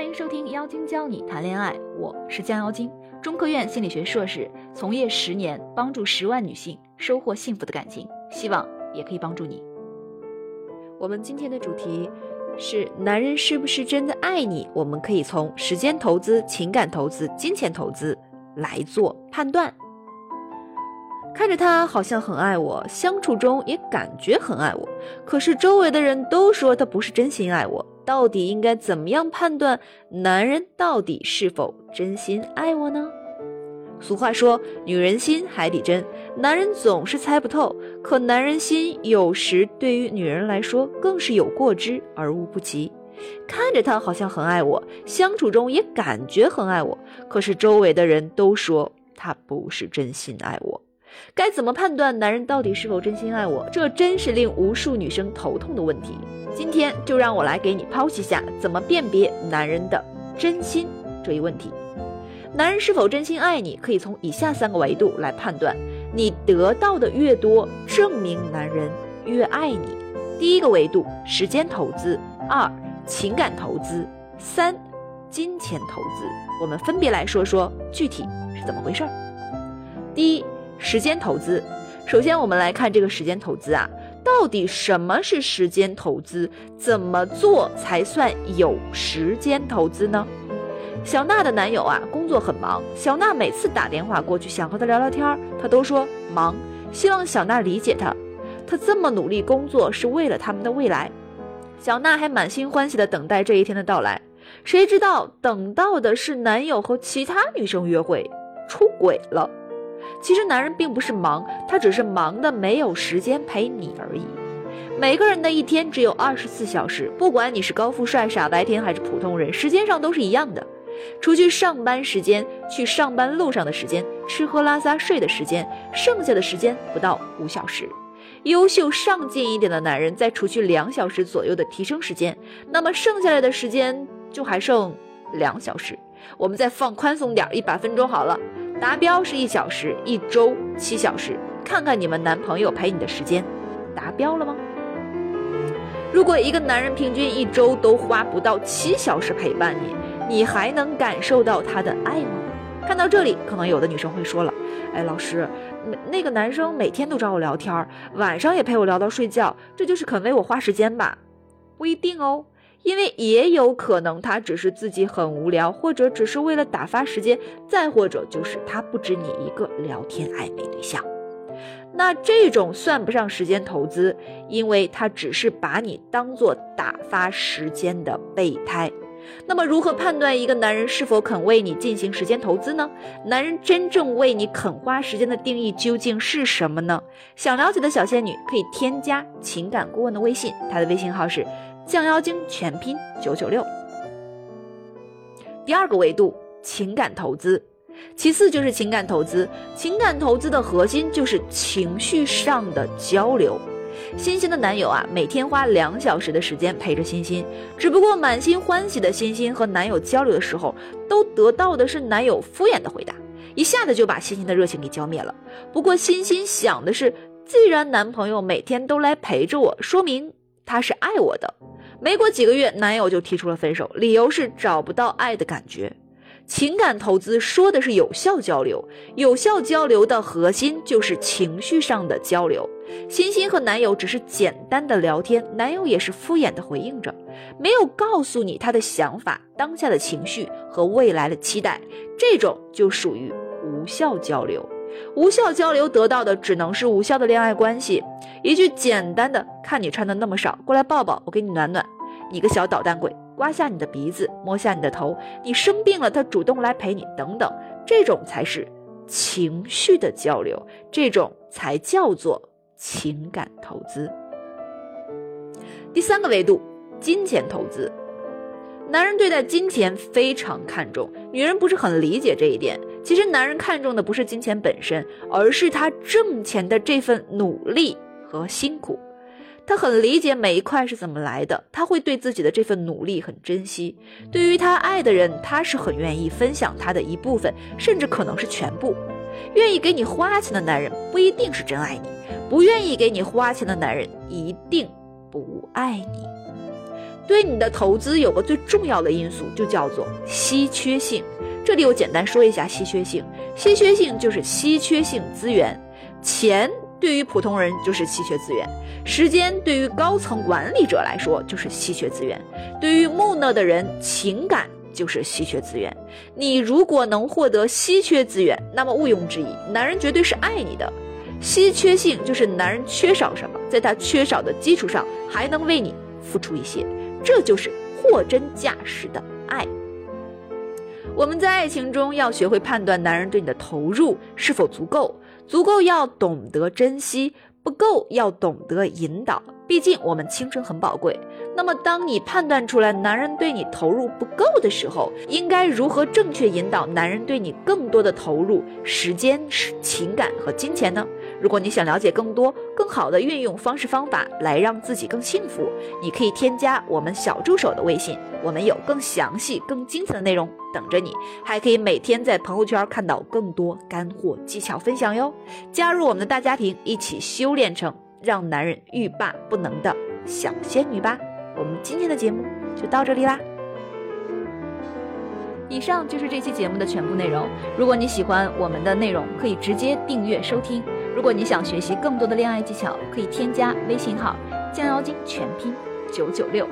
欢迎收听妖精教你谈恋爱，我是江妖精，中科院心理学硕士，从业十年，帮助十万女性收获幸福的感情，希望也可以帮助你。我们今天的主题是：男人是不是真的爱你？我们可以从时间投资、情感投资、金钱投资来做判断。看着他好像很爱我，相处中也感觉很爱我，可是周围的人都说他不是真心爱我。到底应该怎么样判断男人到底是否真心爱我呢？俗话说，女人心海底针，男人总是猜不透。可男人心有时对于女人来说更是有过之而无不及。看着他好像很爱我，相处中也感觉很爱我，可是周围的人都说他不是真心爱我。该怎么判断男人到底是否真心爱我？这真是令无数女生头痛的问题。今天就让我来给你剖析下怎么辨别男人的真心这一问题。男人是否真心爱你，可以从以下三个维度来判断。你得到的越多，证明男人越爱你。第一个维度：时间投资；二、情感投资；三、金钱投资。我们分别来说说具体是怎么回事儿。第一，时间投资。首先，我们来看这个时间投资啊。到底什么是时间投资？怎么做才算有时间投资呢？小娜的男友啊，工作很忙。小娜每次打电话过去想和他聊聊天，他都说忙，希望小娜理解他。他这么努力工作是为了他们的未来。小娜还满心欢喜地等待这一天的到来，谁知道等到的是男友和其他女生约会，出轨了。其实男人并不是忙，他只是忙的没有时间陪你而已。每个人的一天只有二十四小时，不管你是高富帅、傻白甜还是普通人，时间上都是一样的。除去上班时间、去上班路上的时间、吃喝拉撒睡的时间，剩下的时间不到五小时。优秀上进一点的男人，再除去两小时左右的提升时间，那么剩下来的时间就还剩两小时。我们再放宽松点，一百分钟好了。达标是一小时，一周七小时。看看你们男朋友陪你的时间，达标了吗？如果一个男人平均一周都花不到七小时陪伴你，你还能感受到他的爱吗？看到这里，可能有的女生会说了：“哎，老师，那个男生每天都找我聊天，晚上也陪我聊到睡觉，这就是肯为我花时间吧？”不一定哦。因为也有可能他只是自己很无聊，或者只是为了打发时间，再或者就是他不止你一个聊天暧昧对象，那这种算不上时间投资，因为他只是把你当做打发时间的备胎。那么如何判断一个男人是否肯为你进行时间投资呢？男人真正为你肯花时间的定义究竟是什么呢？想了解的小仙女可以添加情感顾问的微信，他的微信号是。降妖精全拼九九六。第二个维度，情感投资，其次就是情感投资。情感投资的核心就是情绪上的交流。欣欣的男友啊，每天花两小时的时间陪着欣欣，只不过满心欢喜的欣欣和男友交流的时候，都得到的是男友敷衍的回答，一下子就把欣欣的热情给浇灭了。不过欣欣想的是，既然男朋友每天都来陪着我，说明他是爱我的。没过几个月，男友就提出了分手，理由是找不到爱的感觉。情感投资说的是有效交流，有效交流的核心就是情绪上的交流。欣欣和男友只是简单的聊天，男友也是敷衍的回应着，没有告诉你他的想法、当下的情绪和未来的期待，这种就属于无效交流。无效交流得到的只能是无效的恋爱关系。一句简单的“看你穿的那么少，过来抱抱，我给你暖暖”，你个小捣蛋鬼，刮下你的鼻子，摸下你的头，你生病了，他主动来陪你，等等，这种才是情绪的交流，这种才叫做情感投资。第三个维度，金钱投资。男人对待金钱非常看重，女人不是很理解这一点。其实，男人看重的不是金钱本身，而是他挣钱的这份努力和辛苦。他很理解每一块是怎么来的，他会对自己的这份努力很珍惜。对于他爱的人，他是很愿意分享他的一部分，甚至可能是全部。愿意给你花钱的男人不一定是真爱你，不愿意给你花钱的男人一定不爱你。对你的投资有个最重要的因素，就叫做稀缺性。这里我简单说一下稀缺性，稀缺性就是稀缺性资源。钱对于普通人就是稀缺资源，时间对于高层管理者来说就是稀缺资源，对于木讷的人，情感就是稀缺资源。你如果能获得稀缺资源，那么毋庸置疑，男人绝对是爱你的。稀缺性就是男人缺少什么，在他缺少的基础上还能为你付出一些，这就是货真价实的爱。我们在爱情中要学会判断男人对你的投入是否足够。足够要懂得珍惜，不够要懂得引导。毕竟我们青春很宝贵。那么，当你判断出来男人对你投入不够的时候，应该如何正确引导男人对你更多的投入时间、情感和金钱呢？如果你想了解更多、更好的运用方式方法来让自己更幸福，你可以添加我们小助手的微信，我们有更详细、更精彩的内容等着你，还可以每天在朋友圈看到更多干货技巧分享哟。加入我们的大家庭，一起修炼成让男人欲罢不能的小仙女吧！我们今天的节目就到这里啦。以上就是这期节目的全部内容。如果你喜欢我们的内容，可以直接订阅收听。如果你想学习更多的恋爱技巧，可以添加微信号“降妖精”全拼九九六。